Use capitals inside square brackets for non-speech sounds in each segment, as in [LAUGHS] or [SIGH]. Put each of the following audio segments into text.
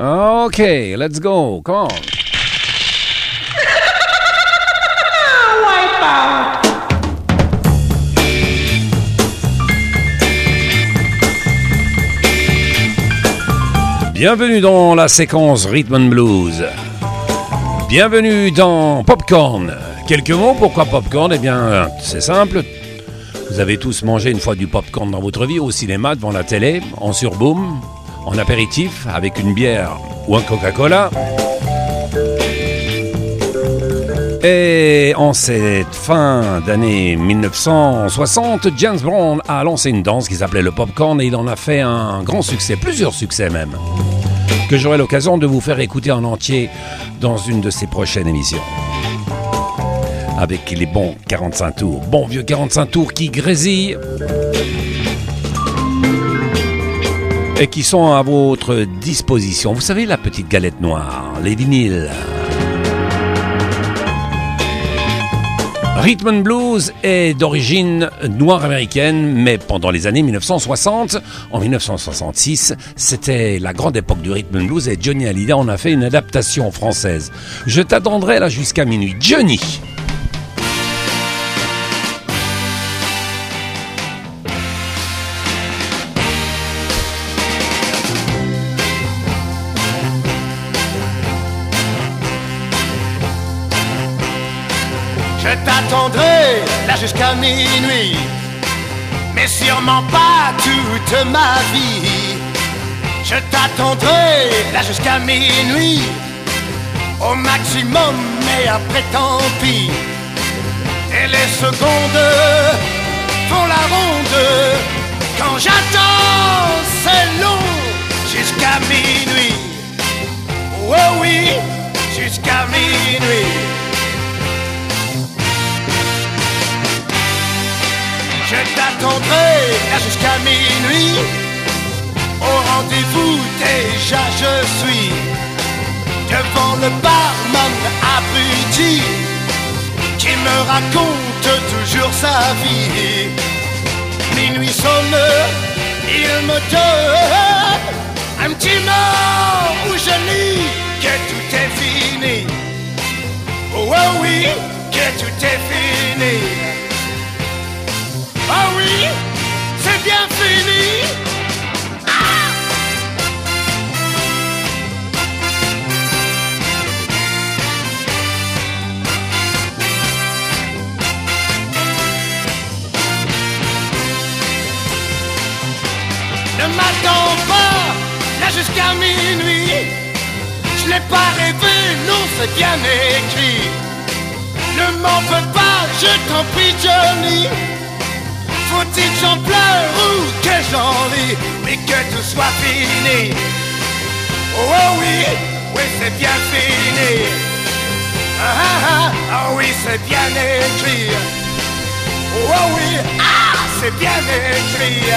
Okay, let's go. Come on. Bienvenue dans la séquence Rhythm and Blues. Bienvenue dans Popcorn. Quelques mots, pourquoi Popcorn? Eh bien, c'est simple. Vous avez tous mangé une fois du popcorn dans votre vie, au cinéma, devant la télé, en surboom, en apéritif, avec une bière ou un Coca-Cola. Et en cette fin d'année 1960, James Brown a lancé une danse qui s'appelait le popcorn et il en a fait un grand succès, plusieurs succès même, que j'aurai l'occasion de vous faire écouter en entier dans une de ses prochaines émissions. Avec les bons 45 tours, bons vieux 45 tours qui grésillent et qui sont à votre disposition. Vous savez, la petite galette noire, les vinyles. Rhythm and Blues est d'origine noire américaine, mais pendant les années 1960, en 1966, c'était la grande époque du Rhythm and Blues et Johnny Hallyday en a fait une adaptation française. Je t'attendrai là jusqu'à minuit. Johnny pas toute ma vie? Je t'attendrai là jusqu'à minuit, au maximum, mais après tant pis. Et les secondes font la ronde, quand j'attends, c'est long, jusqu'à minuit. Oh oui, jusqu'à minuit. T'attendrai jusqu'à minuit. Au rendez-vous déjà je suis devant le barman abruti qui me raconte toujours sa vie. Minuit sonne, il me donne un petit mot où je lis que tout est fini. Oh, oh oui, que tout est fini. Ah oui, c'est bien fini. Ah ne m'attends pas là jusqu'à minuit. Je n'ai pas rêvé, non, c'est bien écrit. Ne m'en veux pas, je t'en prie, Johnny. Mais que tout soit fini. Oh, oh oui, oui c'est bien fini. Ah, ah, ah, ah oui c'est bien écrit. Oh, oh oui, ah c'est bien écrit.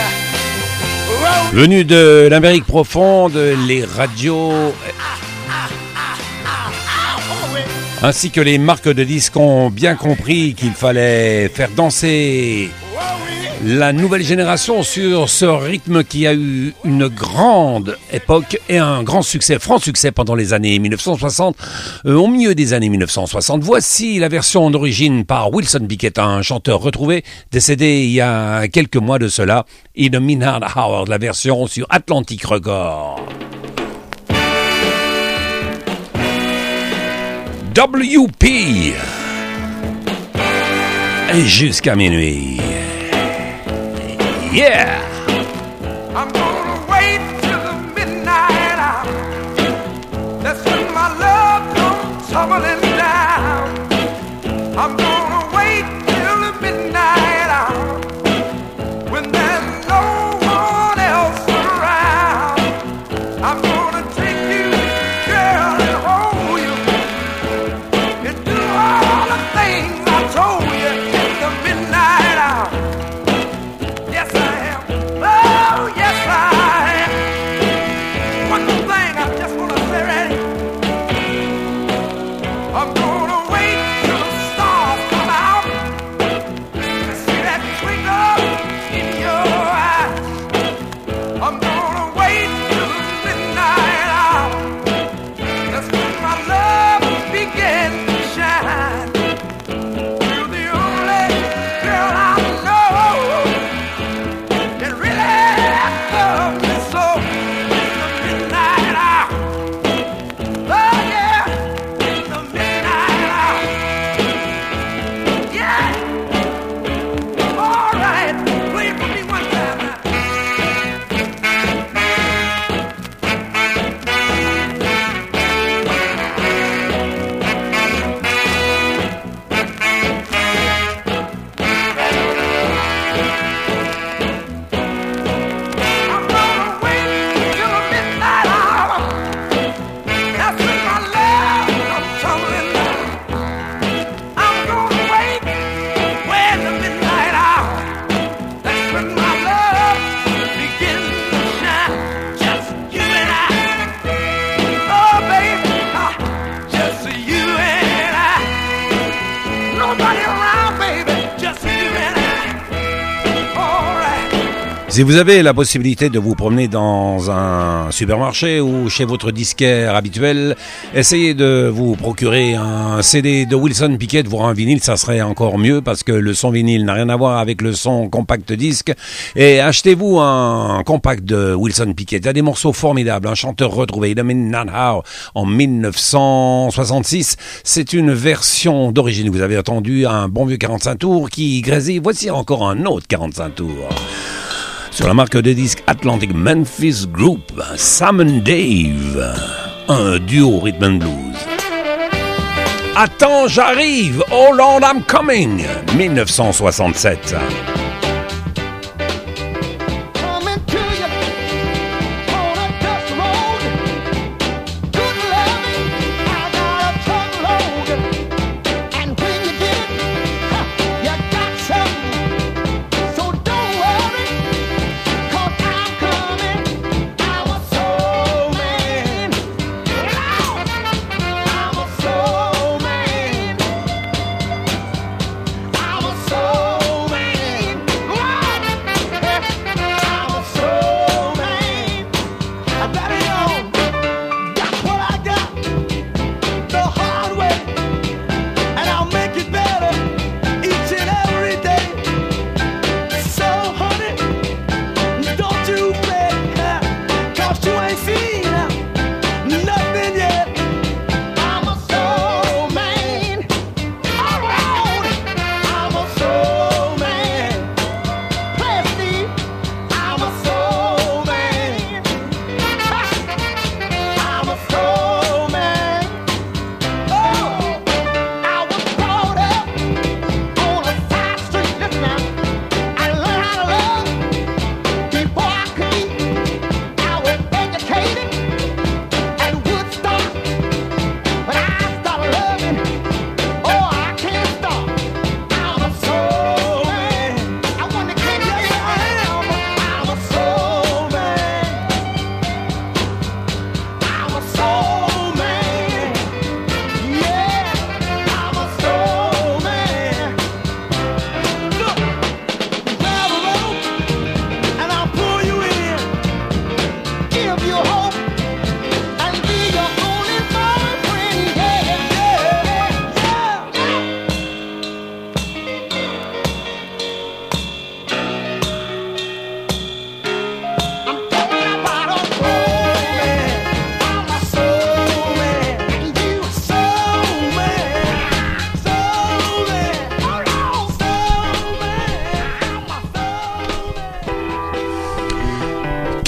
Oh, oh, Venu de l'Amérique profonde, les radios ainsi que les marques de disques ont bien compris qu'il fallait faire danser la nouvelle génération sur ce rythme qui a eu une grande époque et un grand succès, franc succès pendant les années 1960, euh, au milieu des années 1960. Voici la version d'origine par Wilson Pickett, un chanteur retrouvé, décédé il y a quelques mois de cela, In Minard Howard, la version sur Atlantic Record. WP. Et jusqu'à minuit. Yeah! I'm gonna wait till the midnight hour. That's when my love comes tumbling Si vous avez la possibilité de vous promener dans un supermarché ou chez votre disquaire habituel, essayez de vous procurer un CD de Wilson Pickett, voire un vinyle, ça serait encore mieux parce que le son vinyle n'a rien à voir avec le son compact disque. Et achetez-vous un compact de Wilson Pickett. Il a des morceaux formidables. Un chanteur retrouvé, Illumin Nanhau, en 1966. C'est une version d'origine. Vous avez entendu un bon vieux 45 tours qui grésille. Voici encore un autre 45 tours sur la marque de disques Atlantic Memphis Group, Sam and Dave, un duo rhythm and blues. Attends, j'arrive, Oh Lord, I'm coming, 1967.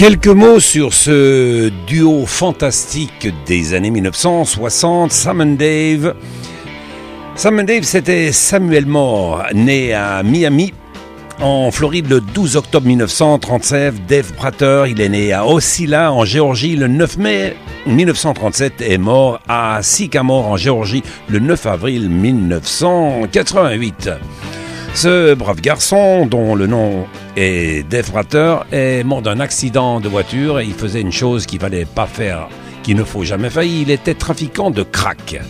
Quelques mots sur ce duo fantastique des années 1960, Sam and Dave. Sam and Dave, c'était Samuel Moore, né à Miami, en Floride le 12 octobre 1937. Dave Prater, il est né à Ocilla, en Géorgie, le 9 mai 1937 est mort à Sycamore, en Géorgie, le 9 avril 1988. Ce brave garçon, dont le nom est Dave Prater, est mort d'un accident de voiture et il faisait une chose qu'il fallait pas faire, qu'il ne faut jamais faire. Il était trafiquant de crack.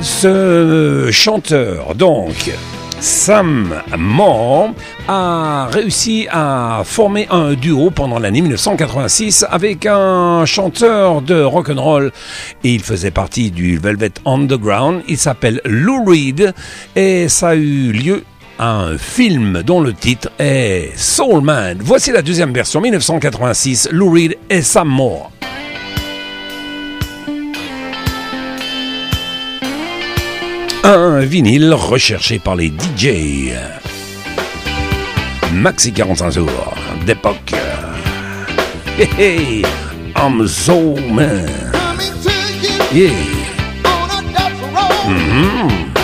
Ce chanteur, donc, Sam Moore a réussi à former un duo pendant l'année 1986 avec un chanteur de rock and roll et il faisait partie du Velvet Underground. Il s'appelle Lou Reed et ça a eu lieu un film dont le titre est Soul Man. Voici la deuxième version 1986, Lou Reed et Sam Moore. Un vinyle recherché par les DJ. Maxi 45 jours d'époque. Hey, hey, I'm so man. Yeah. Mm -hmm.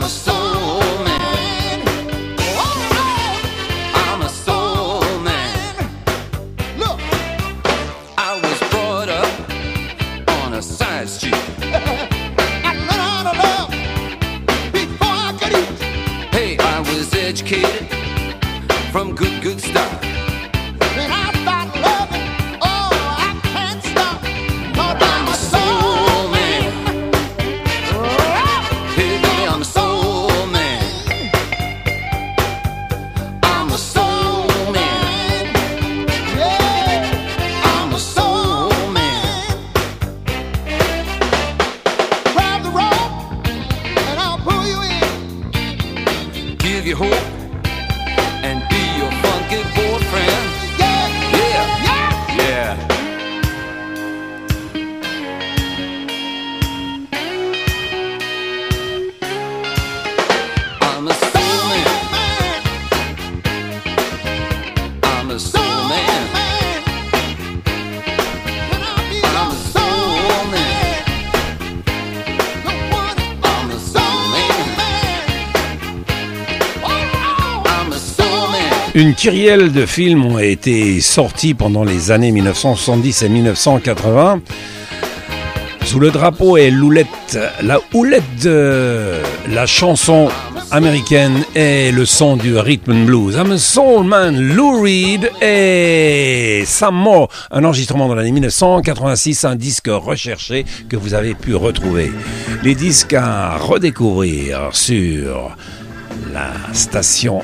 I'm a Une kyrielle de films ont été sortis pendant les années 1970 et 1980. Sous le drapeau est Loulette, la houlette de la chanson américaine et le son du rhythm and blues. I'm a soul man, Lou Reed et Sam un enregistrement dans l'année 1986, un disque recherché que vous avez pu retrouver. Les disques à redécouvrir sur la station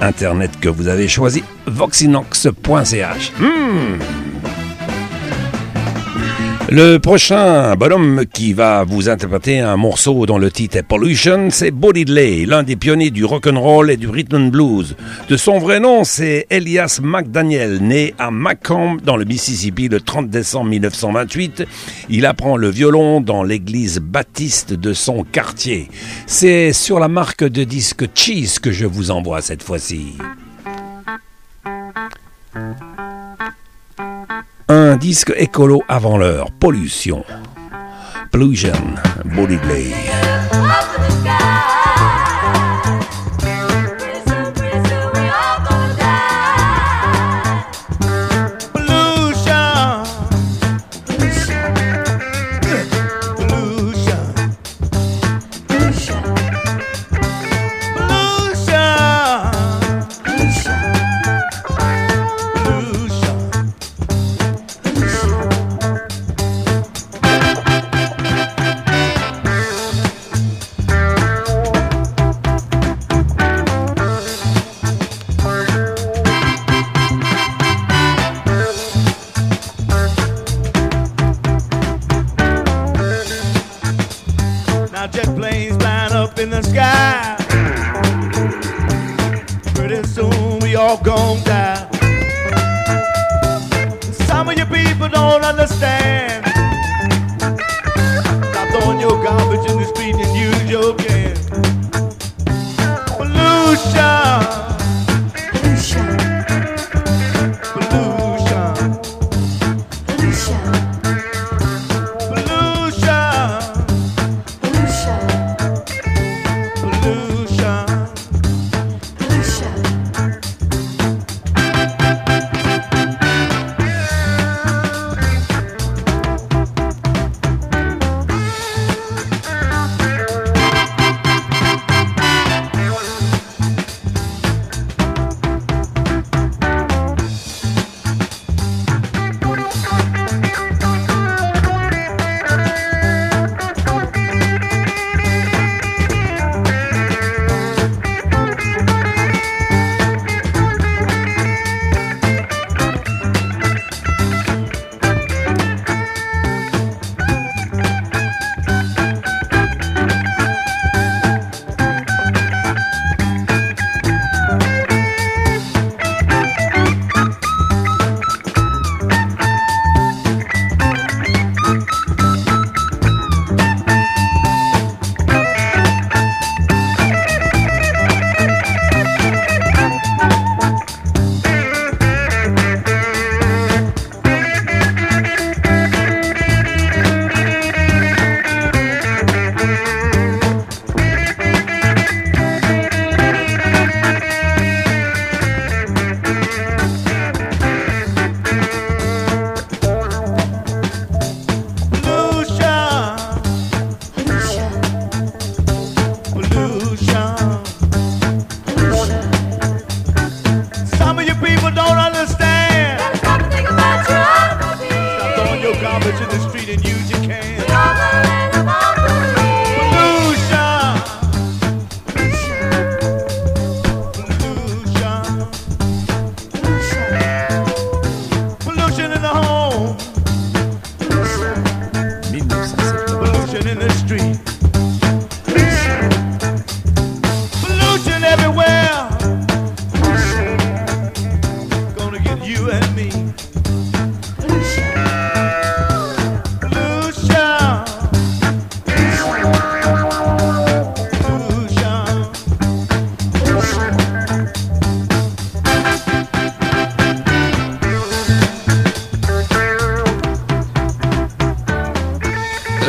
internet que vous avez choisi, voxinox.ch. Le prochain bonhomme qui va vous interpréter un morceau dont le titre est Pollution, c'est Bo Diddley, l'un des pionniers du rock'n'roll et du rhythm and blues. De son vrai nom, c'est Elias McDaniel, né à Macomb dans le Mississippi le 30 décembre 1928. Il apprend le violon dans l'église baptiste de son quartier. C'est sur la marque de disque Cheese que je vous envoie cette fois-ci. Un disque écolo avant l'heure, Pollution. Pollution, Body Play. Soon we all gon' die. Some of you people don't understand. Stop throwing your garbage in the street and use your can.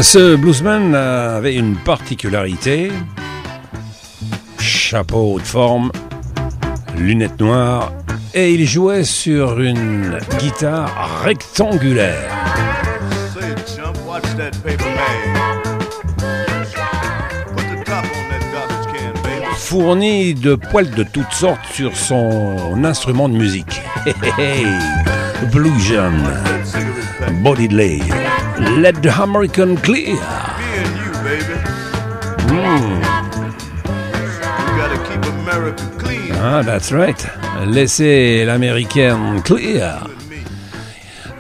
Ce bluesman avait une particularité. Chapeau de forme, lunettes noires, et il jouait sur une guitare rectangulaire. Fourni de poils de toutes sortes sur son instrument de musique. [LAUGHS] Hey, hey, hey. Blue pack. Body Lay, Let the American Clear. Me and you, baby. Gotta keep America clean. Ah, that's right. Laissez l'américaine clear.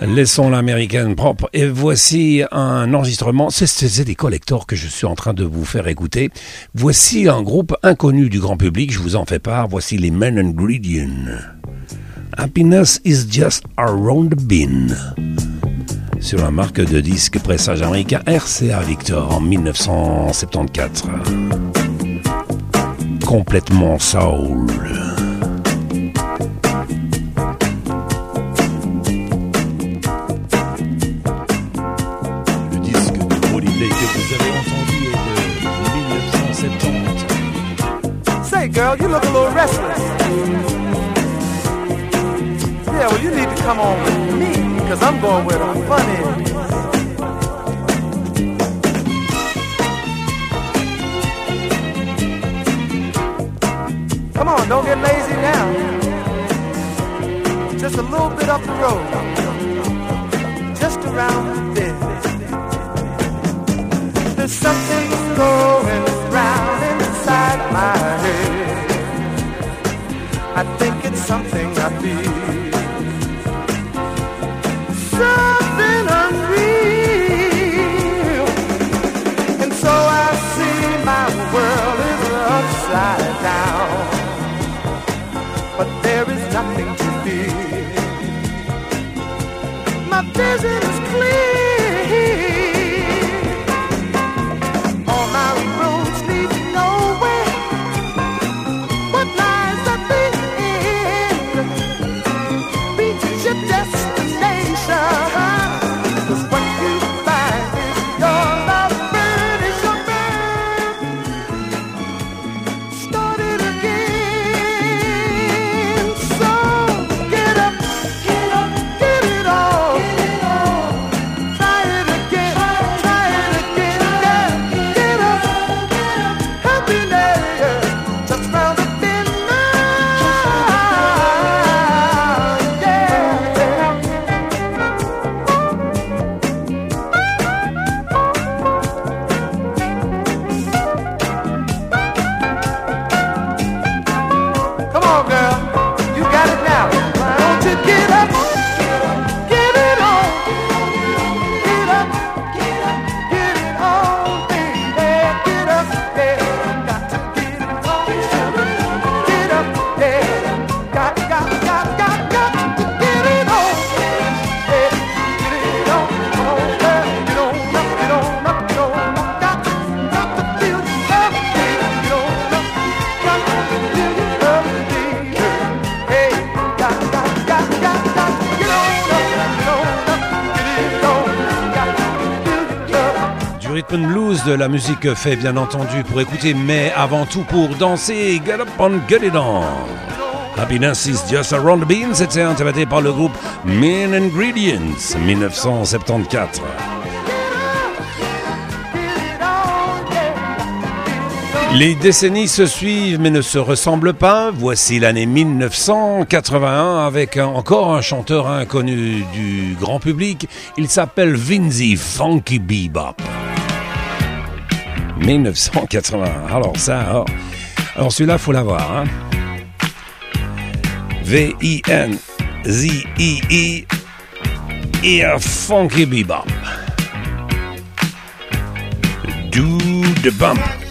And. Laissons l'américaine propre. Et voici un enregistrement. C'est- des collectors que je suis en train de vous faire écouter. Voici un groupe inconnu du grand public. Je vous en fais part. Voici les Men Ingredient. Happiness is just around the bin. Sur la marque de disque pressage américain RCA Victor en 1974. Complètement soul. My vision is clear. La musique fait bien entendu pour écouter, mais avant tout pour danser. Get up and get it on. Happiness is just around the bean, c'était interprété par le groupe Main Ingredients, 1974. Les décennies se suivent mais ne se ressemblent pas. Voici l'année 1981 avec encore un chanteur inconnu du grand public. Il s'appelle Vinzy Funky Bebop. 1981. Alors ça, alors, alors celui-là, faut l'avoir. Hein? V-I-N-Z-I-I et un Funky Bebop. Do the bump.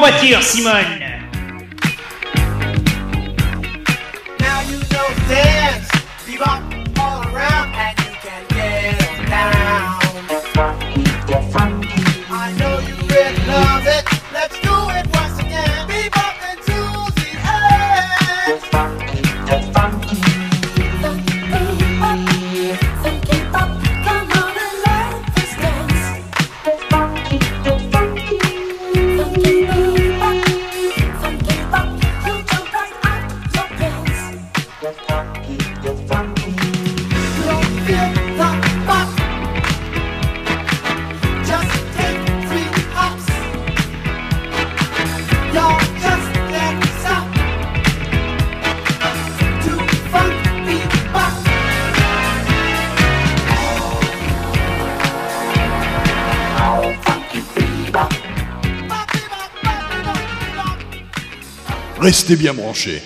voiture, Simone. restez bien branchés.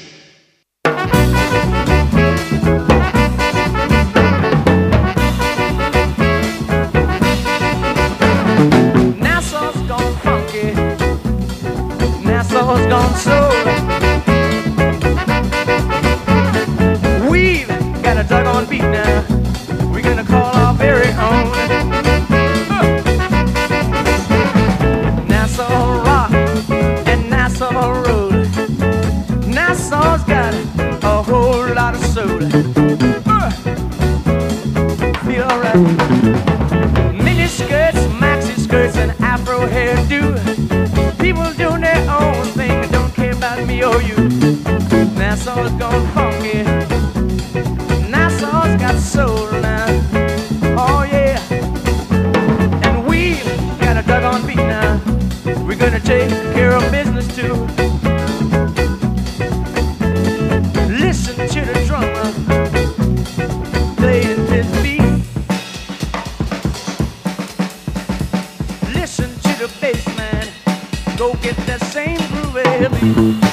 Mm-hmm.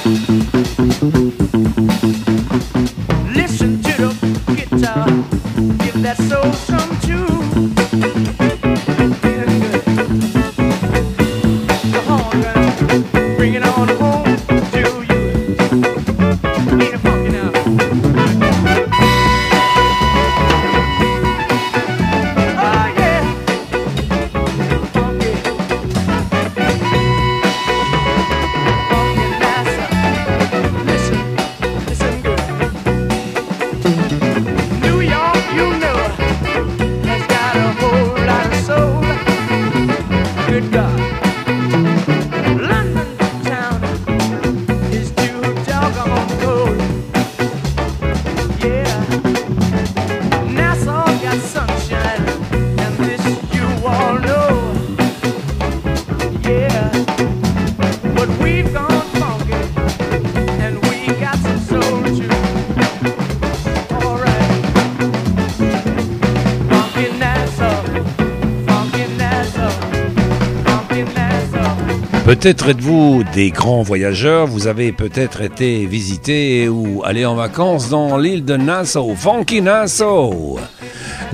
Peut-être êtes-vous des grands voyageurs, vous avez peut-être été visiter ou aller en vacances dans l'île de Nassau, Funky Nassau,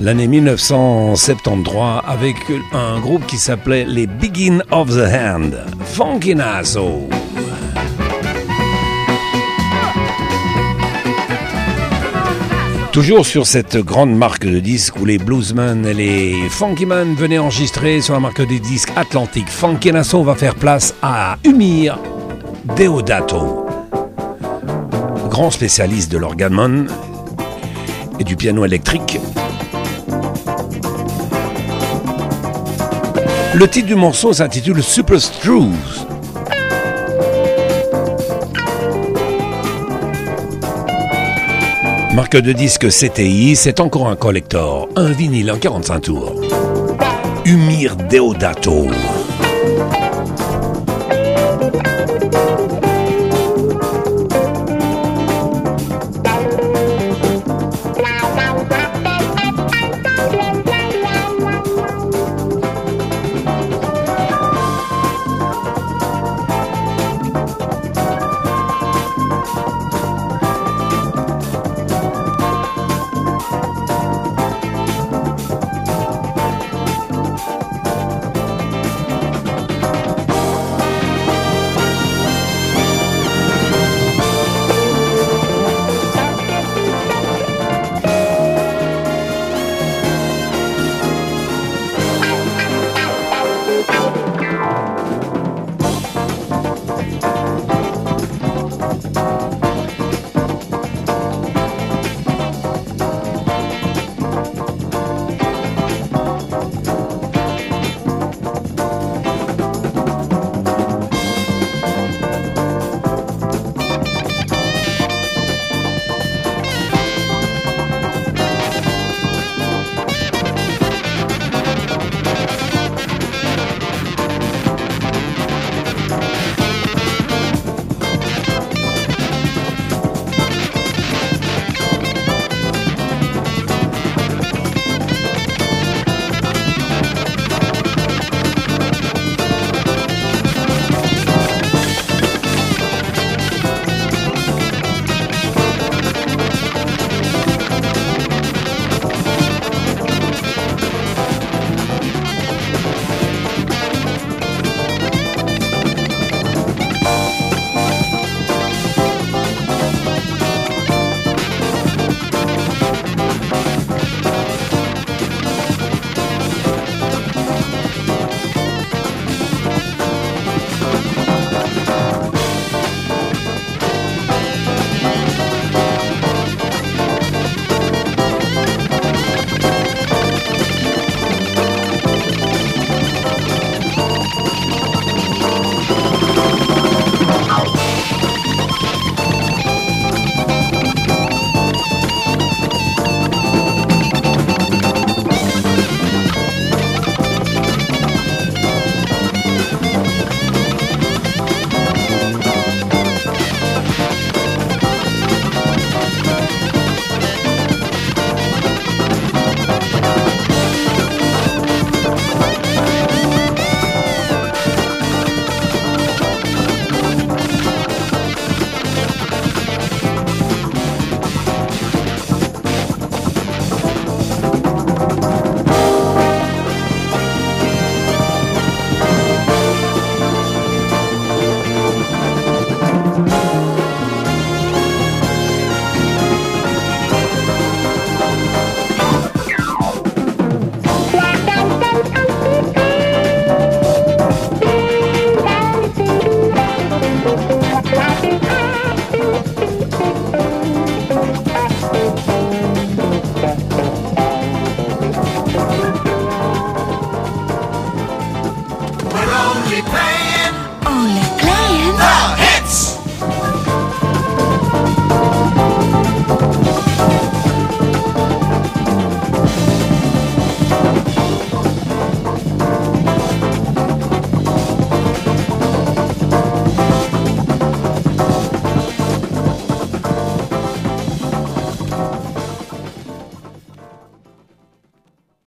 l'année 1973 avec un groupe qui s'appelait les Begin of the Hand, Funky Nassau. Toujours sur cette grande marque de disques où les bluesmen et les funkymen venaient enregistrer sur la marque des disques Atlantique. Funky Nassau va faire place à Umir Deodato, grand spécialiste de l'organon et du piano électrique. Le titre du morceau s'intitule Super Strues. Marque de disque CTI, c'est encore un collector, un vinyle en 45 tours. Humir Deodato.